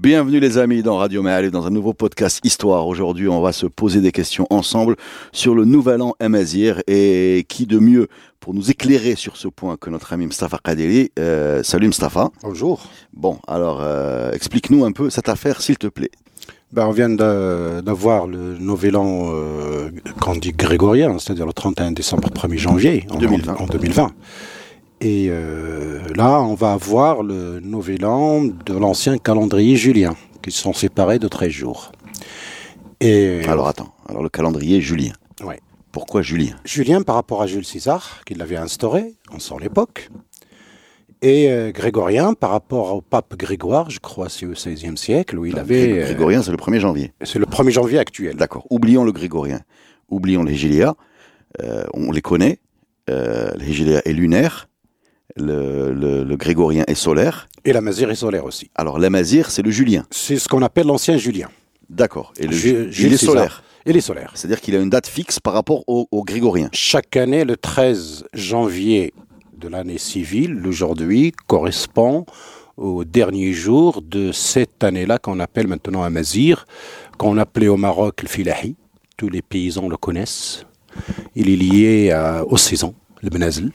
Bienvenue les amis dans Radio Ma'alif dans un nouveau podcast Histoire. Aujourd'hui, on va se poser des questions ensemble sur le nouvel an Amazir et qui de mieux pour nous éclairer sur ce point que notre ami Mustafa Kadeli. Euh, salut Mustafa. Bonjour. Bon, alors euh, explique-nous un peu cette affaire s'il te plaît. Ben, on vient d'avoir le nouvel an euh, qu'on dit grégorien, c'est-à-dire le 31 décembre 1er janvier en 2020. en 2020. Et euh, là, on va avoir le nouvel an de l'ancien calendrier julien, qui sont séparés de 13 jours. Et Alors attends, alors le calendrier Julien. Ouais. Pourquoi Julien? Julien par rapport à Jules César, qui l'avait instauré, on sent l'époque. Et euh, grégorien par rapport au pape Grégoire, je crois c'est au XVIe siècle, où il avait... Euh, Grégorien, c'est le 1er janvier. c'est le 1er janvier actuel. D'accord. Oublions le grégorien. Oublions les Giléas. Euh, on les connaît. Euh, les Giléas est lunaire. Le, le- le grégorien est solaire. Et la masure est solaire aussi. Alors l'Amazir, c'est le julien. C'est ce qu'on appelle l'ancien Julien. D'accord. Et le Ju- il Jules est solaire. Et les solaires. C'est-à-dire qu'il a une date fixe par rapport au, au grégorien. Chaque année, le 13 janvier de l'année civile, aujourd'hui, correspond au dernier jour de cette année-là qu'on appelle maintenant Amazir, qu'on appelait au Maroc le Filahi. Tous les paysans le connaissent. Il est lié à- aux saisons, le Benazl.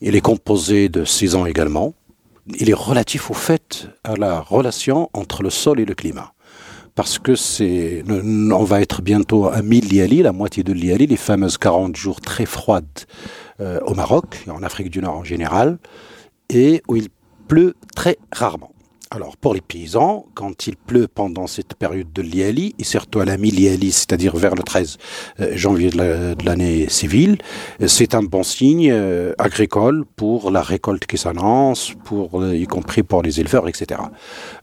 Il est composé de saisons également. Il est relatif au fait à la relation entre le sol et le climat. Parce que c'est, on va être bientôt à 1000 liali, la moitié de liali, les fameuses 40 jours très froides euh, au Maroc et en Afrique du Nord en général, et où il pleut très rarement. Alors pour les paysans, quand il pleut pendant cette période de liali, et surtout à la mi-liali, c'est-à-dire vers le 13 euh, janvier de la- de l'année civile, euh, c'est un bon signe euh, agricole pour la récolte qui s'annonce, pour, y compris pour les éleveurs, etc.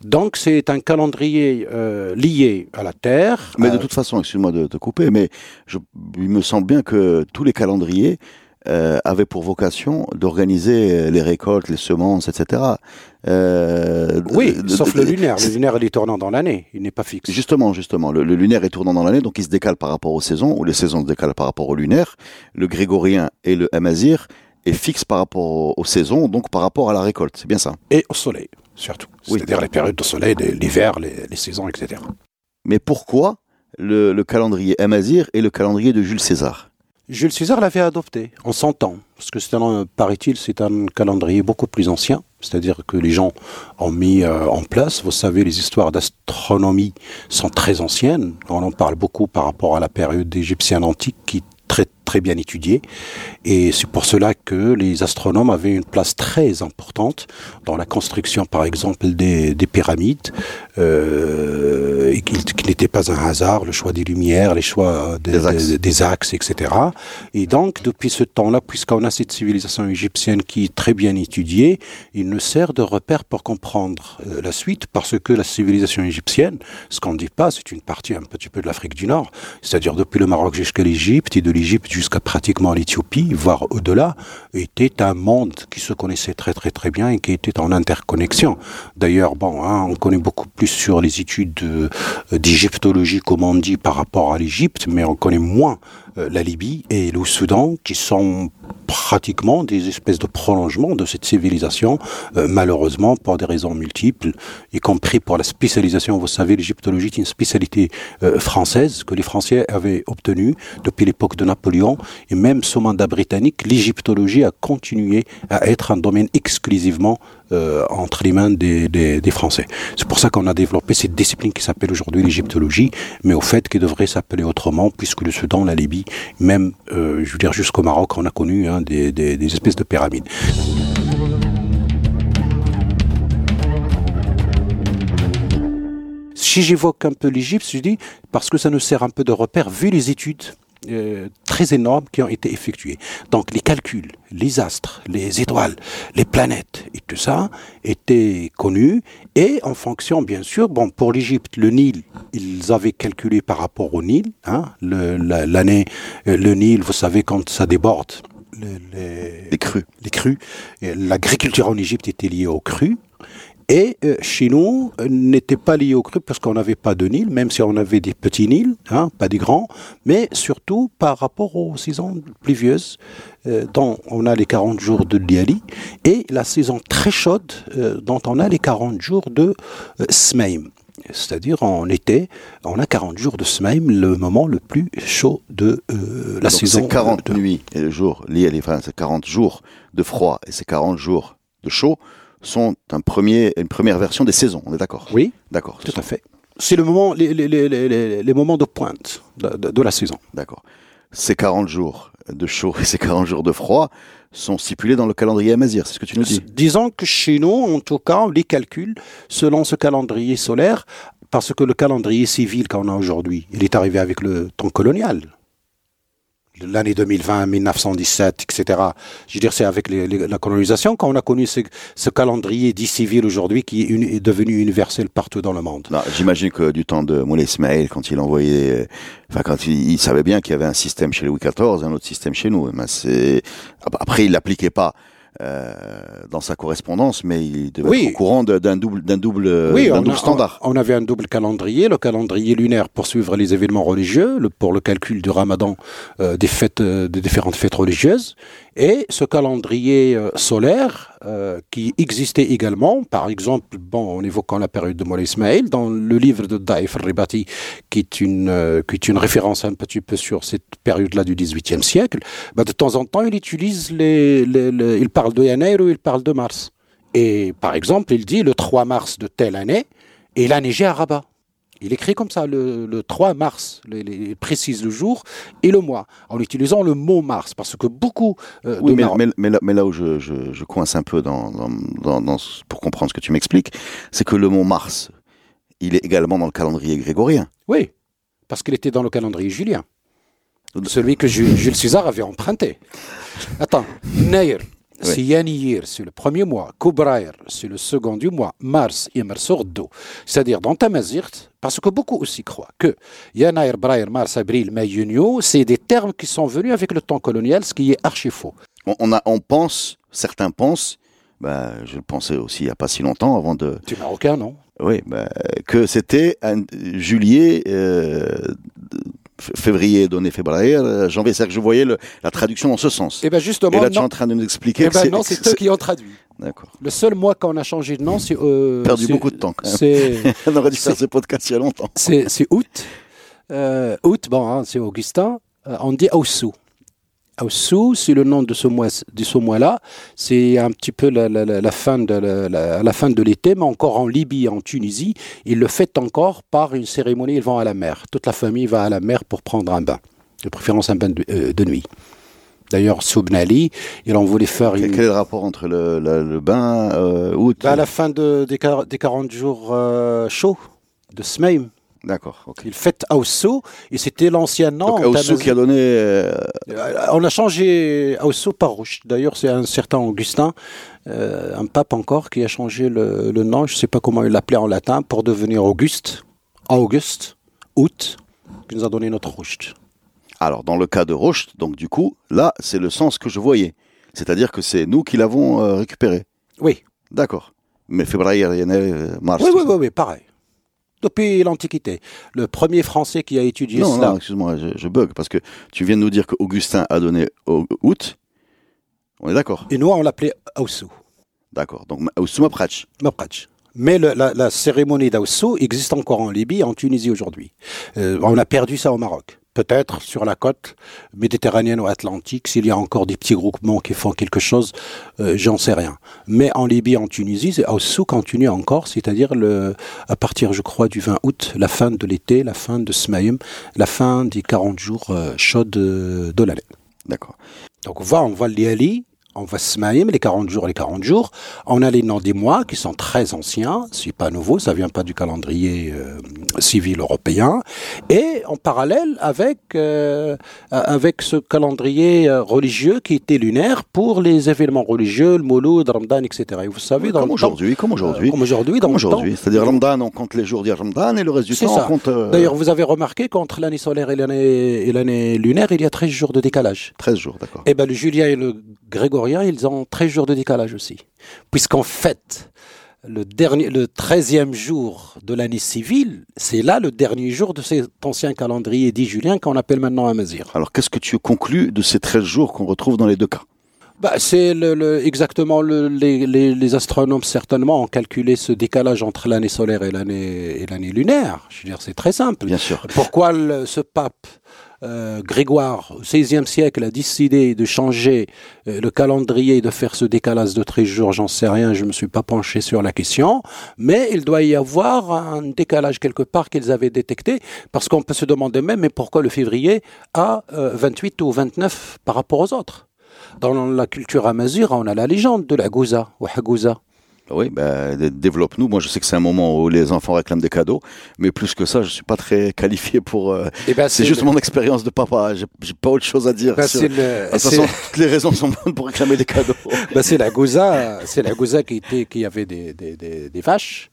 Donc c'est un calendrier euh, lié à la terre. Mais de toute façon, excuse-moi de te couper, mais je, il me semble bien que tous les calendriers euh, avaient pour vocation d'organiser euh, les récoltes, les semences, etc. Euh, oui, de- sauf le lunaire. Le lunaire, il est tournant dans l'année. Il n'est pas fixe. Justement, justement, le, le lunaire est tournant dans l'année, donc il se décale par rapport aux saisons, ou les saisons se décalent par rapport au lunaire. Le grégorien et le amazir est fixe par rapport aux, saisons, donc par rapport à la récolte. C'est bien ça. Et au soleil, surtout. Oui. C'est-à-dire les périodes de soleil, l'hiver, les, les saisons, etc. Mais pourquoi le, le calendrier amazir et le calendrier de Jules César? Jules César l'avait adopté en 100 ans, parce que c'est un, paraît-il, c'est un calendrier beaucoup plus ancien, c'est-à-dire que les gens ont mis euh, en place. Vous savez, les histoires d'astronomie sont très anciennes. On en parle beaucoup par rapport à la période égyptienne antique, qui très bien étudiée, et c'est pour cela que les astronomes avaient une place très importante dans la construction, par exemple, des, des pyramides, euh, et qu'il qu'il n'était pas un hasard, le choix des lumières, les choix des, Des axes. des- des axes, etc. Et donc, depuis ce temps-là, puisqu'on a cette civilisation égyptienne qui est très bien étudiée, il nous sert de repère pour comprendre euh, la suite, parce que la civilisation égyptienne, ce qu'on ne dit pas, c'est une partie un petit peu de l'Afrique du Nord, c'est-à-dire depuis le Maroc jusqu'à l'Égypte, et de l'Égypte jusqu'à pratiquement l'Éthiopie, voire au-delà, était un monde qui se connaissait très très très bien et qui était en interconnexion. D'ailleurs, bon, hein, on connaît beaucoup plus sur les études euh, d'égyptologie, comme on dit, par rapport à l'Égypte, mais on connaît moins la Libye et le Soudan, qui sont pratiquement des espèces de prolongements de cette civilisation, euh, malheureusement pour des raisons multiples, y compris pour la spécialisation. Vous savez, l'égyptologie est une spécialité euh, française que les Français avaient obtenue depuis l'époque de Napoléon, et même sous mandat britannique, l'égyptologie a continué à être un domaine exclusivement euh, entre les mains des, Français. C'est pour ça qu'on a développé cette discipline qui s'appelle aujourd'hui l'égyptologie, mais au fait qui devrait s'appeler autrement, puisque le Soudan, la Libye, même, euh, je veux dire, jusqu'au Maroc, on a connu hein, des, des, des espèces de pyramides. Si j'évoque un peu l'Égypte, je dis parce que ça nous sert un peu de repère vu les études euh, très énormes qui ont été effectués. Donc les calculs, les astres, les étoiles, les planètes et tout ça étaient connus et en fonction, bien sûr, bon, pour l'Égypte, le Nil, ils avaient calculé par rapport au Nil, hein, l'année, euh, le Nil, vous savez, quand ça déborde, les, les, crues. Les crues. L'agriculture en Égypte était liée aux crues. Et euh, chez nous, euh, n'était pas lié aux crues parce qu'on n'avait pas de Nil, même si on avait des petits Nils, hein, pas des grands, mais surtout par rapport aux saisons pluvieuses, euh, dont on a les 40 jours de Liali, et la saison très chaude, dont on a les 40 jours de Smaim. C'est-à-dire en été, on a 40 jours de Smaim, le moment le plus chaud de la saison. C'est 40 nuits et le jour, lié enfin, c'est 40 jours de froid et c'est 40 jours de chaud sont un premier, une première version des saisons, on est d'accord? Oui. D'accord. Tout à fait. C'est le moment, les, les, les, les, moments de pointe de, de, la saison. D'accord. Ces 40 jours de chaud et ces 40 jours de froid sont stipulés dans le calendrier amazir, c'est ce que tu nous dis Disons que chez nous, en tout cas, on les calcule selon ce calendrier solaire, parce que le calendrier civil qu'on a aujourd'hui, il est arrivé avec le temps colonial l'année 2020, 1917, etc. Je veux dire, c'est avec la colonisation qu'on a connu ce, calendrier dit civil aujourd'hui qui est, devenu universel partout dans le monde. J'imagine que du temps de Moulay Ismail, quand il envoyait, enfin quand il, savait bien qu'il y avait un système chez Louis XIV, un autre système chez nous. Mais c'est après il l'appliquait pas. Euh, dans sa correspondance, mais il devait être au courant d'un double, d'un double, oui, double standard. On, avait un double calendrier, le calendrier lunaire pour suivre les événements religieux, le, pour le calcul du Ramadan, euh, des fêtes, euh, des différentes fêtes religieuses, et ce calendrier solaire euh, qui existait également, par exemple, bon, en évoquant la période de Moulay Ismail, dans le livre de Daif al-Ribati, qui, est une, euh, qui est une référence un petit peu sur cette période-là du XVIIIe siècle, bah, de temps en temps, il utilise les, il parle de Yanair ou il parle de mars. Et par exemple, il dit le 3 mars de telle année, et il a neigé à Rabat. Il écrit comme ça, le, 3 mars, il précise le jour et le mois, en utilisant le mot mars, parce que beaucoup... Euh, oui, mais, mais, là, où je, je, coince un peu dans, dans, dans, pour comprendre ce que tu m'expliques, c'est que le mot mars, il est également dans le calendrier grégorien. Oui, parce qu'il était dans le calendrier julien. Celui que Jules César avait emprunté. Attends, Nair, c'est Yanir, c'est le premier mois. Kubrair, c'est le second du mois. Mars, Ymer Sordo. C'est-à-dire dans Tamazirt, parce que beaucoup aussi croient que Yanair, Brair, Mars, Abril, Mai, Junio, c'est des termes qui sont venus avec le temps colonial, ce qui est archi faux. On, a, on pense, certains pensent, bah, je le pensais aussi il n'y a pas si longtemps avant de. Tu marocain, non Oui, bah, que c'était un juillet. Euh, février donné février, euh, janvier. C'est-à-dire que je voyais le, la traduction dans ce sens. Et eh bien justement. Et là, tu es en train de nous expliquer. Eh ben non, c'est eux qui ont traduit. D'accord. Le seul mois qu'on a changé de nom, c'est. Euh, Perdu beaucoup de temps. C'est. On aurait dû faire ce podcast il y a longtemps. C'est août. Euh, août, bon, hein, c'est Augustin. Euh, on dit Aussou. Aussou, c'est le nom de ce mois, de ce mois-là. C'est un petit peu la, la, la, fin de la, la fin de l'été, mais encore en Libye, en Tunisie, ils le fêtent encore par une cérémonie. Ils vont à la mer. Toute la famille va à la mer pour prendre un bain, de préférence un bain de, euh, nuit. D'ailleurs, Soubnali, il en voulait faire Quel, est le rapport entre le, le, bain euh, août bah, À la fin de, des, 40 jours euh, chauds de Smaim. D'accord. Il fait Ausso, et c'était l'ancien nom. Ausso qui a donné. Euh, on a changé Ausso par Rouge. D'ailleurs, c'est un certain Augustin, euh, un pape encore, qui a changé le, nom, je ne sais pas comment il l'appelait en latin, pour devenir Auguste, Auguste, août, qui nous a donné notre Rouge. Alors, dans le cas de Rouge, donc du coup, là, c'est le sens que je voyais. C'est-à-dire que c'est nous qui l'avons euh, récupéré. Oui. D'accord. Mais février, mars. Oui, oui, oui, oui, pareil depuis l'Antiquité. Le premier Français qui a étudié non, cela. Non, excuse-moi, je, bug parce que tu viens de nous dire qu'Augustin a donné août. On est d'accord. Et nous, on l'appelait Aussou. D'accord. Donc Aussou Maprach. Maprach. Mais le, la, la, cérémonie d'Aussou existe encore en Libye, en Tunisie aujourd'hui. Euh, on a perdu ça au Maroc peut-être sur la côte méditerranéenne ou atlantique, s'il y a encore des petits groupements qui font quelque chose, euh, j'en sais rien. Mais en Libye, en Tunisie, c'est sous continue encore, c'est-à-dire le, à partir, je crois, du 20 août, la fin de l'été, la fin de Smaïm, la fin des 40 jours euh, chauds de, de l'année. D'accord. Donc on voit, on voit l'Iali, on va se les 40 jours, les 40 jours. On a les noms des mois qui sont très anciens, c'est pas nouveau, ça vient pas du calendrier euh, civil européen. Et en parallèle avec euh, avec ce calendrier euh, religieux qui était lunaire pour les événements religieux, le Mouloud, Ramadan, etc. Et vous savez, dans comme aujourd'hui, comme aujourd'hui, comme aujourd'hui. C'est-à-dire Ramadan, on compte les jours du Ramadan et le reste du temps, on compte. D'ailleurs, vous avez remarqué qu'entre l'année solaire et l'année lunaire, il y a 13 jours de décalage. 13 jours, d'accord. Et eh ben le Julien et le grégorien, ils ont 13 jours de décalage aussi. Puisqu'en fait, le, dernier, le 13e jour de l'année civile, c'est là le dernier jour de cet ancien calendrier dit julien qu'on appelle maintenant Amazir. Alors qu'est-ce que tu conclus de ces 13 jours qu'on retrouve dans les deux cas? Bah, c'est le, exactement le, les, les, astronomes certainement ont calculé ce décalage entre l'année solaire et l'année et l'année lunaire. Je veux dire, c'est très simple. Bien sûr. Pourquoi ce pape euh, Grégoire, au XVIe siècle, a décidé de changer euh, le calendrier, de faire ce décalage de 13 jours, j'en sais rien, je ne me suis pas penché sur la question, mais il doit y avoir un décalage quelque part qu'ils avaient détecté, parce qu'on peut se demander même, mais pourquoi le février a 28 euh, ou 29 par rapport aux autres? Dans la culture amazigh, on a la légende de la Gouza, ou Hagouza. Oui, ben, développe-nous. Moi, je sais que c'est un moment où les enfants réclament des cadeaux, mais plus que ça, je suis pas très qualifié pour. Euh, eh ben, c'est juste mon expérience de papa. J'ai pas autre chose à dire. Ben, de toute façon, toutes les raisons sont bonnes pour réclamer des cadeaux. Ben, c'est la Gouza, c'est la Gouza qui était, qui avait des, des, des, des vaches,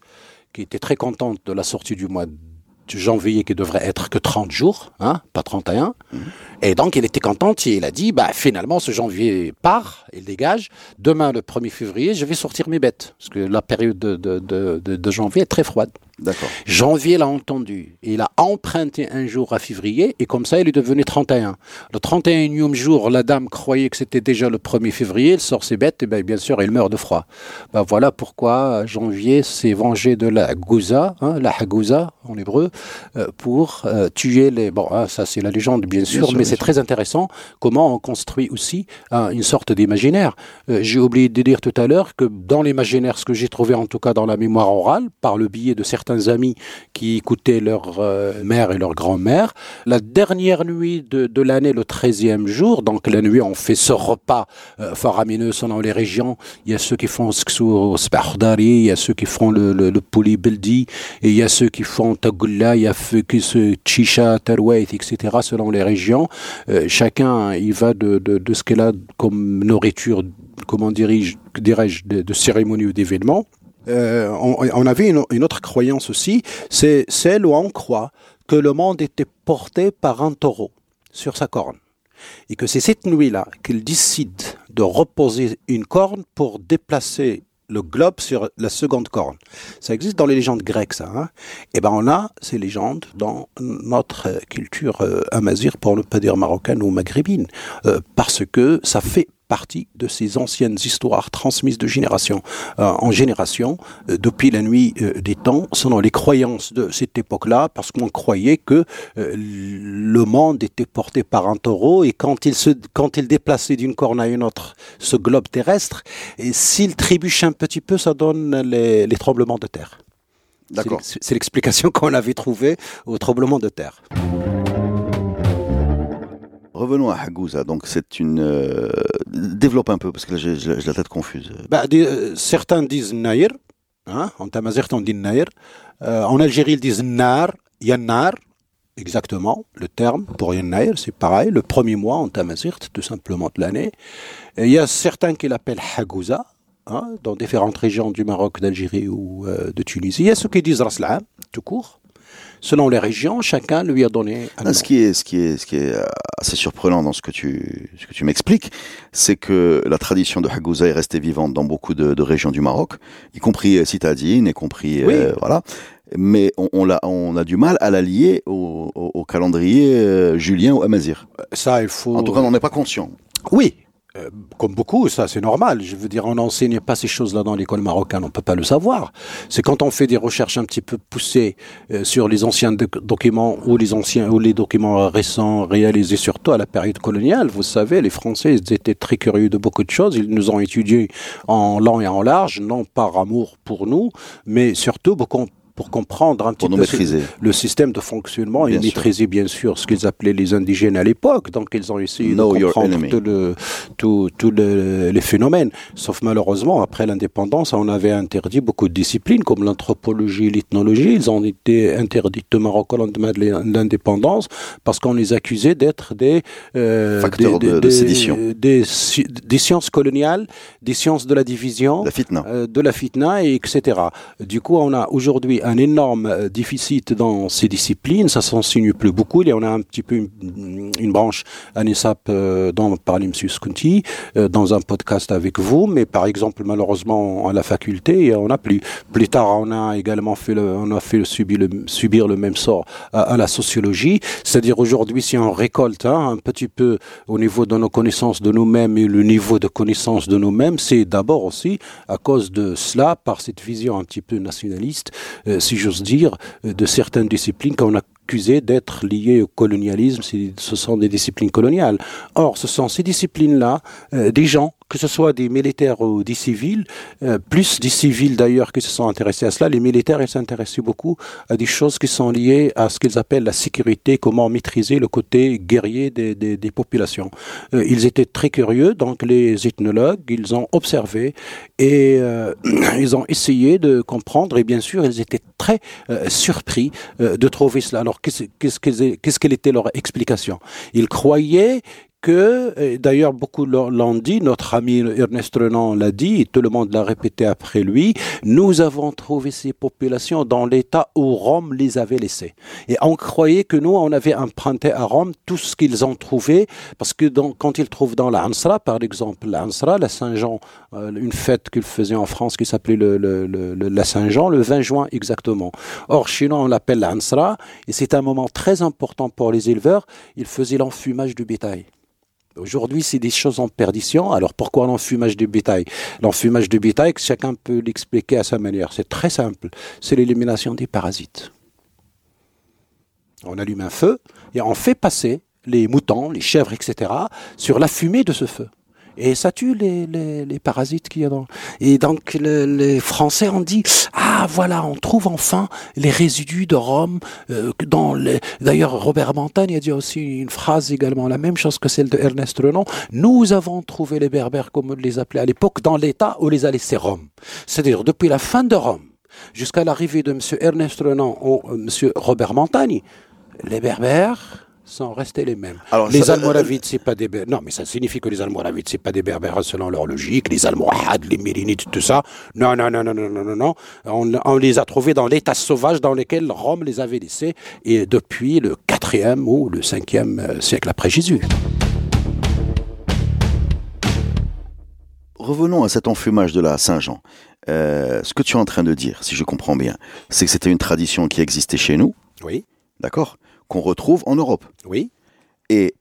qui était très contente de la sortie du mois de janvier qui devrait être que 30 jours, hein, pas 31. Mhm. Et donc, il était content et il a dit, bah, finalement, ce janvier part, il dégage. Demain, le 1er février, je vais sortir mes bêtes. Parce que la période de, de, de, de janvier est très froide. Janvier l'a entendu. Il a emprunté un jour à février et comme ça, il est devenu 31. Le 31e jour, la dame croyait que c'était déjà le 1er février. Elle sort ses bêtes et bien, bien sûr, il meurt de froid. Ben, voilà pourquoi janvier s'est vengé de la gouza, hein, la hagouza en hébreu, euh, pour euh, tuer les. Bon, hein, ça c'est la légende, bien sûr, mais c'est très intéressant comment on construit aussi hein, une sorte d'imaginaire. Euh, j'ai oublié de dire tout à l'heure que dans l'imaginaire, ce que j'ai trouvé en tout cas dans la mémoire orale, par le biais de certains amis qui écoutaient leur euh, mère et leur grand-mère. La dernière nuit de, l'année, le 13e jour, donc la nuit, on fait ce repas euh, faramineux selon les régions. Il y a ceux qui font sksu spahdari, il y a ceux qui font le, le, et il y a ceux qui font tagulla, il y a ceux qui se chisha, tarwait, etc. selon les régions. Euh, chacun, il va de, de, de ce qu'il a comme nourriture, comment dirais-je, de, de cérémonie ou d'événement. Euh, on, avait une, autre croyance aussi, c'est celle où on croit que le monde était porté par un taureau sur sa corne. Et que c'est cette nuit-là qu'il décide de reposer une corne pour déplacer le globe sur la seconde corne. Ça existe dans les légendes grecques, ça. Hein? Et eh ben on a ces légendes dans notre culture euh, amazir, pour ne pas dire marocaine ou maghrébine, euh, parce que ça fait partie de ces anciennes histoires transmises de génération euh, en génération euh, depuis la nuit euh, des temps, selon les croyances de cette époque-là, parce qu'on croyait que le monde était porté par un taureau et quand il se, quand il déplaçait d'une corne à une autre ce globe terrestre, et s'il trébuche un petit peu, ça donne les, les tremblements de terre. D'accord. C'est l'explication qu'on avait trouvée au tremblement de terre. Revenons à Hagouza. Donc, c'est une. Euh, développe un peu, parce que là, j'ai la tête confuse. Bah, euh, certains disent Nair. Hein, en Tamazirt, on dit Nair. Euh, en Algérie, ils disent Nar, Yannar. Exactement, le terme pour Yannair, c'est pareil. Le premier mois en Tamazirt, tout simplement de l'année. Il y a certains qui l'appellent Hagouza. Hein, dans différentes régions du Maroc, d'Algérie ou de Tunisie. Il y a ceux qui disent Raslam, tout court selon les régions, chacun lui a donné un Ce qui est, ce qui est, ce qui est euh, assez surprenant dans ce que tu, ce que tu m'expliques, c'est que la tradition de Hagouza est restée vivante dans beaucoup de, de régions du Maroc, y compris euh, citadine, y compris, euh, voilà. Mais on, on, a, on a du mal à la lier au, au, calendrier julien ou amazir. Ça, il faut. En tout cas, on n'en est pas conscient. Oui, euh, comme beaucoup, ça c'est normal. Je veux dire, on n'enseigne pas ces choses-là dans l'école marocaine, on peut pas le savoir. C'est quand on fait des recherches un petit peu poussées euh, sur les anciens documents ou les anciens ou les documents récents réalisés surtout à la période coloniale. Vous savez, les Français ils étaient très curieux de beaucoup de choses. Ils nous ont étudiés en long et en large, non par amour pour nous, mais surtout beaucoup pour comprendre un petit peu maîtriser. le système de fonctionnement Bien et sûr. maîtriser bien sûr ce qu'ils appelaient les indigènes à l'époque. Donc ils ont essayé Know de comprendre le- tout- tous le- les phénomènes. Sauf malheureusement, après l'indépendance, on avait interdit beaucoup de disciplines comme l'anthropologie et l'ethnologie. Ils ont été interdits au Maroc au lendemain de l'indépendance parce qu'on les accusait d'être des, euh, Facteurs des, de- de sédition. Des, sci- des sciences coloniales, des sciences de la division La fitna. euh, de la fitna, et etc. Du coup, on a aujourd'hui un énorme euh, déficit dans ces disciplines. Ça s'enseigne plus beaucoup. En a un petit peu une, branche ANESAP euh, dont parlait M. Skunti euh, dans un podcast avec vous. Mais par exemple, malheureusement, à la faculté, on n'a plus. Plus tard, on a également fait on a fait subir le, même sort à, à la sociologie. C'est-à-dire aujourd'hui, si on récolte hein, un petit peu au niveau de nos connaissances de nous-mêmes et le niveau de connaissance de nous-mêmes, c'est d'abord aussi à cause de cela, par cette vision un petit peu nationaliste, euh, si j'ose dire, euh, de certaines disciplines qu'on a accusées d'être liées au colonialisme, ce sont des disciplines coloniales. Or, ce sont ces disciplines-là, euh, des gens, que ce soit des militaires ou des civils, euh, plus des civils d'ailleurs qui se sont intéressés à cela, les militaires, s'intéressaient beaucoup à des choses qui sont liées à ce qu'ils appellent la sécurité, comment maîtriser le côté guerrier des, populations. Euh, ils étaient très curieux, donc les ethnologues, ils ont observé et euh, ils ont essayé de comprendre et bien sûr, ils étaient très surpris de trouver cela. Alors, qu'est-ce qu'est-ce quelle était leur explication? Ils croyaient que, d'ailleurs beaucoup l'ont dit, notre ami Ernest Renan l'a dit, et tout le monde l'a répété après lui, nous avons trouvé ces populations dans l'état où Rome les avait laissées. Et on croyait que nous, on avait emprunté à Rome tout ce qu'ils ont trouvé, parce que quand ils trouvent dans la Hansra, par exemple, la Hansra, la Saint-Jean, euh, une fête qu'ils faisaient en France qui s'appelait la Saint-Jean, le 20 juin exactement. Or, chez nous, on l'appelle la Hansra, et c'est un moment très important pour les éleveurs, ils faisaient l'enfumage du bétail. Aujourd'hui, c'est des choses en perdition. Alors pourquoi l'enfumage du bétail? L'enfumage du bétail, chacun peut l'expliquer à sa manière. C'est très simple. C'est l'élimination des parasites. On allume un feu et on fait passer les moutons, les chèvres, etc. sur la fumée de ce feu. Et ça tue les, les, parasites qu'il y a dans. Et donc le- les Français ont dit ah voilà on trouve enfin les résidus de Rome euh, dans les. D'ailleurs Robert Montagne a dit aussi une phrase également la même chose que celle de Ernest Renan. Nous avons trouvé les Berbères comme on les appelait à l'époque dans l'état où les a laissés Rome. C'est-à-dire depuis la fin de Rome jusqu'à l'arrivée de M. Ernest Renan ou euh, M. Robert Montagne, les Berbères sont restés les mêmes. Alors, les ça- Almoravides, c'est pas des Berbères. Non, mais ça signifie que les Almoravides, c'est pas des Berbères selon leur logique. Les Almohades, les Mérinites, tout ça. Non, non, non, non, non, non, non, non. On, on les a trouvés dans l'état sauvage dans lequel Rome les avait laissés et depuis le 4e ou le 5e euh, siècle après Jésus. Revenons à cet enfumage de la Saint-Jean. Euh, ce que tu es en train de dire, si je comprends bien, c'est que c'était une tradition qui existait chez nous, Oui, d'accord? Qu'on retrouve en Europe. oui, Et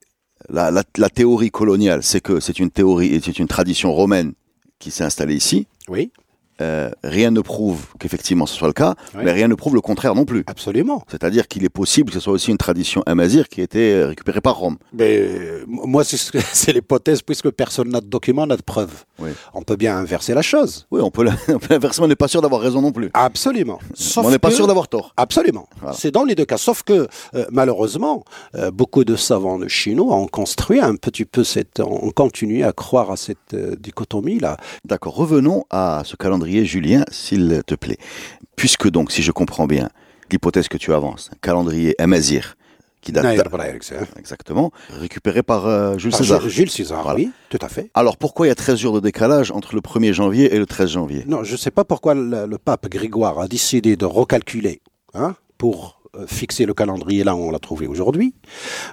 la, la- la théorie coloniale, c'est que c'est une théorie, c'est une tradition romaine qui s'est installée ici. oui, Euh, rien ne prouve qu'effectivement ce soit le cas, Oui. mais rien ne prouve le contraire non plus. absolument. C'est-à-dire qu'il est possible que ce soit aussi une tradition amazir qui a été euh, récupérée par Rome. Mais euh, moi, c'est l'hypothèse, puisque personne n'a de document, n'a de preuve. Oui. On peut bien inverser la chose. Oui, on peut l'inverser, mais on n'est pas sûr d'avoir raison non plus. Absolument. Sauf on n'est pas sûr d'avoir tort. Absolument. Voilà. C'est dans les deux cas. Sauf que, euh, malheureusement, beaucoup de savants nous ont construit un petit peu cette. On continue à croire à cette dichotomie-là. D'accord, revenons à ce calendrier julien, s'il te plaît. Puisque donc, si je comprends bien, l'hypothèse que tu avances, un calendrier amazir, qui date exactement, récupéré par euh, Jules Par César. Jules César, Voilà. oui, tout à fait. Alors pourquoi il y a 13 jours de décalage entre le 1er janvier et le 13 janvier? Non, je ne sais pas pourquoi le, le pape Grégoire a décidé de recalculer hein, pour fixer le calendrier là où on l'a trouvé aujourd'hui.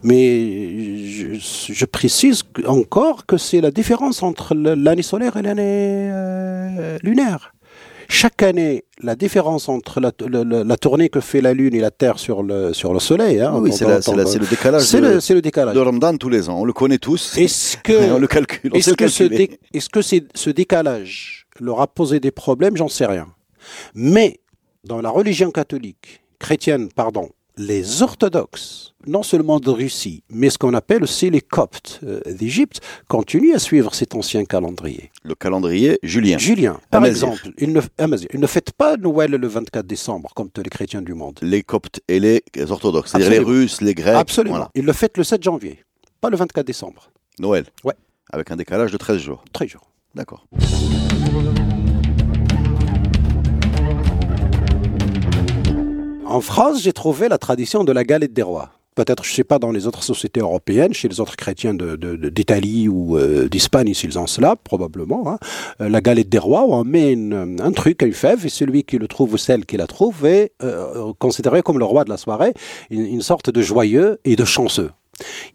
Mais je, je précise encore que c'est la différence entre l'année solaire et l'année euh, lunaire. Chaque année, la différence entre la, tournée que fait la Lune et la Terre sur le, sur le Soleil, hein, Oui, c'est le décalage c'est le, décalage. de Ramadan tous les ans. On le connaît tous. Est-ce on que, le calcule. Est-ce que, ce, dé- est-ce que ce décalage leur a posé des problèmes? J'en sais rien. Mais dans la religion catholique, chrétienne, pardon, les orthodoxes, non seulement de Russie, mais ce qu'on appelle aussi les coptes euh, d'Égypte, continuent à suivre cet ancien calendrier. Le calendrier julien. Julien, par exemple, ils ne, ils ne fêtent pas Noël le 24 décembre, comme tous les chrétiens du monde. Les coptes et les orthodoxes, c'est-à-dire les. Russes, les Grecs. Absolument. voilà. Ils le fêtent le 7 janvier, pas le 24 décembre. Noël. Ouais. Avec un décalage de 13 jours. 13 jours. D'accord. En France, j'ai trouvé la tradition de la galette des rois. Peut-être, je ne sais pas, dans les autres sociétés européennes, chez les autres chrétiens d'Italie ou euh, d'Espagne, s'ils ont cela, probablement. hein. Euh, la galette des rois, où on met un truc, une fève, et celui qui le trouve ou celle qui la trouve est euh, considéré comme le roi de la soirée, une, sorte de joyeux et de chanceux.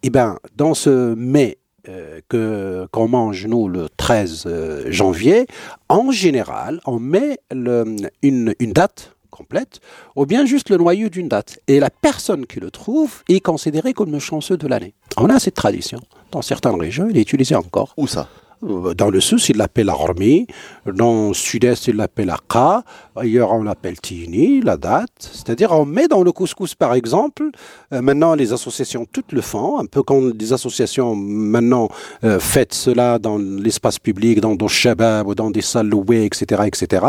Eh bien, dans ce mets euh, que qu'on mange nous le 13 euh, janvier, en général, on met une date complète, ou bien juste le noyau d'une date. Et la personne qui le trouve est considérée comme le chanceux de l'année. On a cette tradition. Dans certaines régions, il est utilisé encore. Où ça? Euh, Dans le sud, il l'appelle armi. Dans le sud-est, il l'appelle aqa. Ailleurs, on l'appelle tini, la date. C'est-à-dire, on met dans le couscous, par exemple, euh, maintenant, les associations toutes le font, un peu comme des associations maintenant euh, faites cela dans l'espace public, dans des shabab dans des salles louées, etc., etc.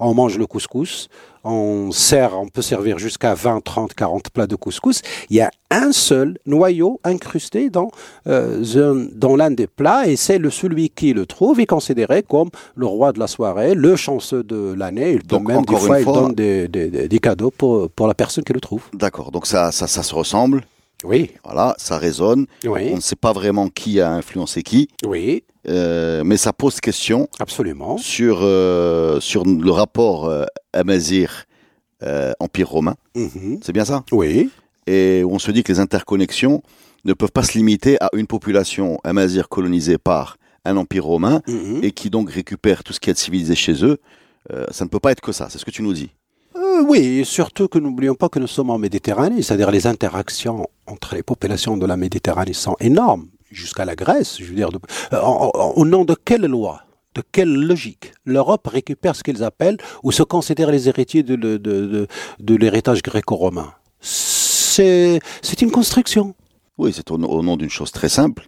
On mange le couscous. On sert, on peut servir jusqu'à 20, 30, 40 plats de couscous. Il y a un seul noyau incrusté dans, euh, dans l'un des plats et c'est le celui qui le trouve est considéré comme le roi de la soirée, le chanceux de l'année. Il donne Donc, même des fois, il donne des, des- des- des cadeaux pour, pour la personne qui le trouve. D'accord. Donc ça, ça, ça se ressemble. Oui, Voilà, ça résonne. On oui, ne sait pas vraiment qui a influencé qui, oui, euh, mais ça pose question absolument. sur, euh, sur le rapport euh, Amazigh euh, Empire romain. Mhm. C'est bien ça? Oui, Et on se dit que les interconnexions ne peuvent pas se limiter à une population Amazigh colonisée par un empire romain mhm. et qui donc récupère tout ce qui est civilisé chez eux. Ça ne peut pas être que ça, c'est ce que tu nous dis. Oui, et surtout que n'oublions pas que nous sommes en Méditerranée, c'est-à-dire les interactions entre les populations de la Méditerranée sont énormes, jusqu'à la Grèce, je veux dire. de- euh, en- en- au nom de quelle loi de quelle logique l'Europe récupère ce qu'ils appellent ou se considère les héritiers de, de- de- de l'héritage gréco-romain? C'est c'est une construction. Oui, c'est au, au nom d'une chose très simple,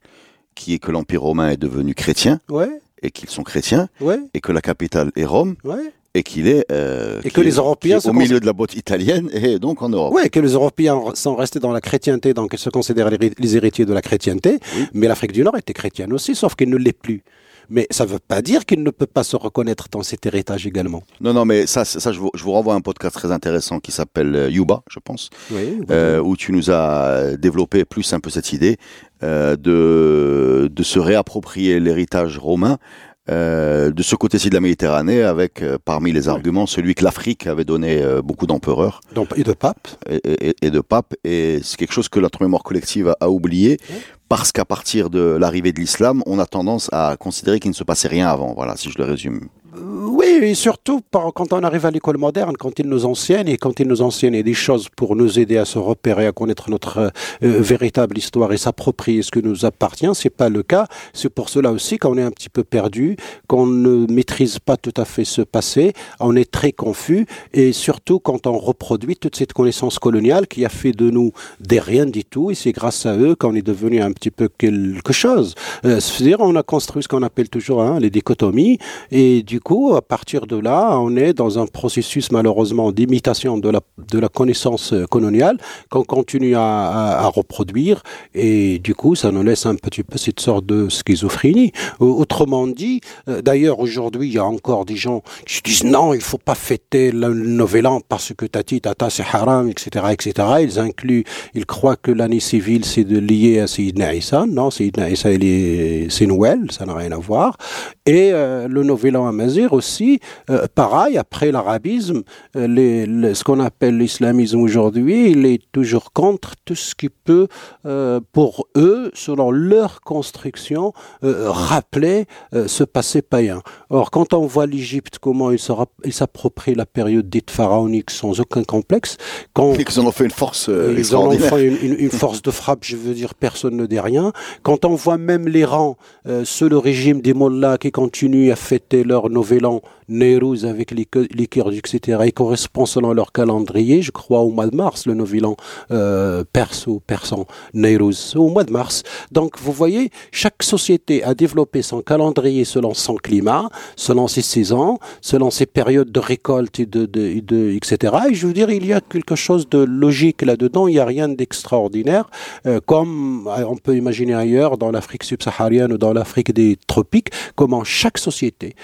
qui est que l'empire romain est devenu chrétien Ouais, et qu'ils sont chrétiens ouais, et que la capitale est Rome ouais. Et qu'il est, euh, Et que les est- Européens au milieu de la botte italienne et donc en Europe. Oui, que les Européens sont restés dans la chrétienté, donc ils se considèrent les, les héritiers de la chrétienté, Oui. mais l'Afrique du Nord était chrétienne aussi, sauf qu'elle ne l'est plus. Mais ça ne veut pas dire qu'il ne peut pas se reconnaître dans cet héritage également. Non, non, mais ça, ça je, vous, je vous renvoie à un podcast très intéressant qui s'appelle euh, Yuba, je pense, Oui, euh, où tu nous as développé plus un peu cette idée euh, de, de se réapproprier l'héritage romain euh, de ce côté-ci de la Méditerranée, avec euh, parmi les arguments celui que l'Afrique avait donné euh, beaucoup d'empereurs et de pape. et, et- et de papes, et c'est quelque chose que notre mémoire collective a, a oublié, parce qu'à partir de l'arrivée de l'islam, on a tendance à considérer qu'il ne se passait rien avant. Voilà, si je le résume. Oui, et surtout quand on arrive à l'école moderne, quand ils nous enseignent et quand ils nous enseignent des choses pour nous aider à se repérer, à connaître notre euh, euh, véritable histoire et s'approprier ce que nous appartient, c'est pas le cas. C'est pour cela aussi qu'on est un petit peu perdu, qu'on ne maîtrise pas tout à fait ce passé, on est très confus et surtout quand on reproduit toute cette connaissance coloniale qui a fait de nous des rien du tout et c'est grâce à eux qu'on est devenu un petit peu quelque chose. Euh, C'est-à-dire on a construit ce qu'on appelle toujours hein, les dichotomies et du coup, à partir de là, on est dans un processus malheureusement d'imitation de la, de la connaissance euh, coloniale qu'on continue à, reproduire et du coup, ça nous laisse un petit peu cette sorte de schizophrénie. Autrement dit, euh, d'ailleurs aujourd'hui, il y a encore des gens qui disent non, il faut pas fêter le Nouvel An parce que tati, tata, c'est haram, etc., etc. Ils incluent, ils croient que l'année civile c'est lié à Sayyidina Isa. Non, Sayyidina est- c'est Noël, ça n'a rien à voir. Et euh, le Nouvel An amazigh aussi, euh, pareil, après l'arabisme, euh, les- ce qu'on appelle l'islamisme aujourd'hui, il est toujours contre tout ce qui peut, euh, pour eux, selon leur construction, euh, rappeler ce passé païen. Or, quand on voit l'Égypte, comment il se rap- il s'approprie la période dite pharaonique sans aucun complexe, quand Et qu'ils en ont fait une force ils en ont fait une, une- une force de frappe, je veux dire, personne ne dit rien. Quand on voit même l'Iran, sous le régime des mollahs qui continuent à fêter leur nouvel an Neyrouz avec les, les Kurdes, etc. Il correspond selon leur calendrier, je crois, au mois de mars, le nouvel an euh, perso, persan, Neyrouz, au mois de mars. Donc, vous voyez, chaque société a développé son calendrier selon son climat, selon ses saisons, selon ses périodes de récolte et de, etc. Et je veux dire, il y a quelque chose de logique là-dedans. Il n'y a rien d'extraordinaire, euh, comme on peut imaginer ailleurs dans l'Afrique subsaharienne ou dans l'Afrique des tropiques, comment chaque société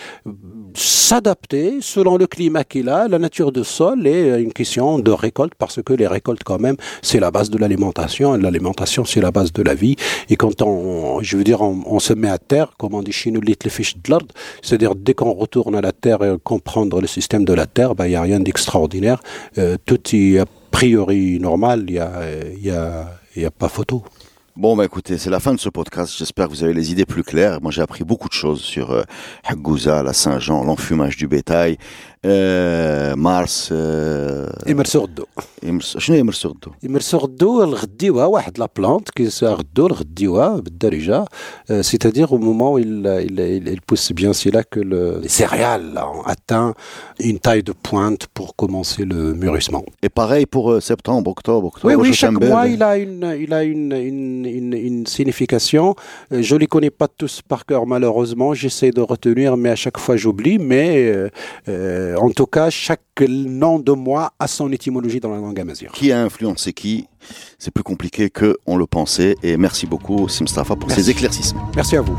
s'adapter selon le climat qu'il a, la nature du sol et une question de récolte parce que les récoltes quand même c'est la base de l'alimentation. Et l'alimentation c'est la base de la vie. Et quand on, je veux dire, on, se met à terre, comme on dit chez nous, c'est-à-dire dès qu'on retourne à la terre et comprendre le système de la terre, ben, il n'y a rien d'extraordinaire, euh, tout est a priori normal, il n'y y a, y a pas photo. Bon, bah écoutez, c'est la fin de ce podcast. J'espère que vous avez les idées plus claires. Moi, j'ai appris beaucoup de choses sur euh, la Saint-Jean, l'enfumage du bétail, مارس يمرسوا غدو شنو يمرسوا غدو يمرسوا غدو الغديوها واحد لا بلانت كي غدو الغديوها بالدارجه c'est-à-dire au moment où il, il, il, il pousse bien c'est là que le, les céréales ont atteint une taille de pointe pour commencer le mûrissement et pareil pour euh, septembre octobre octobre oui oui chaque mois il a une il a une, une, une, une signification euh, je les connais pas tous par cœur malheureusement j'essaie de retenir mais à chaque fois j'oublie mais euh, euh en tout cas, chaque nom de mois a son étymologie dans la langue amazigh. Qui a influencé qui C'est plus compliqué que on le pensait. Et merci beaucoup, Simstafa, pour ces éclaircissements. Merci à vous.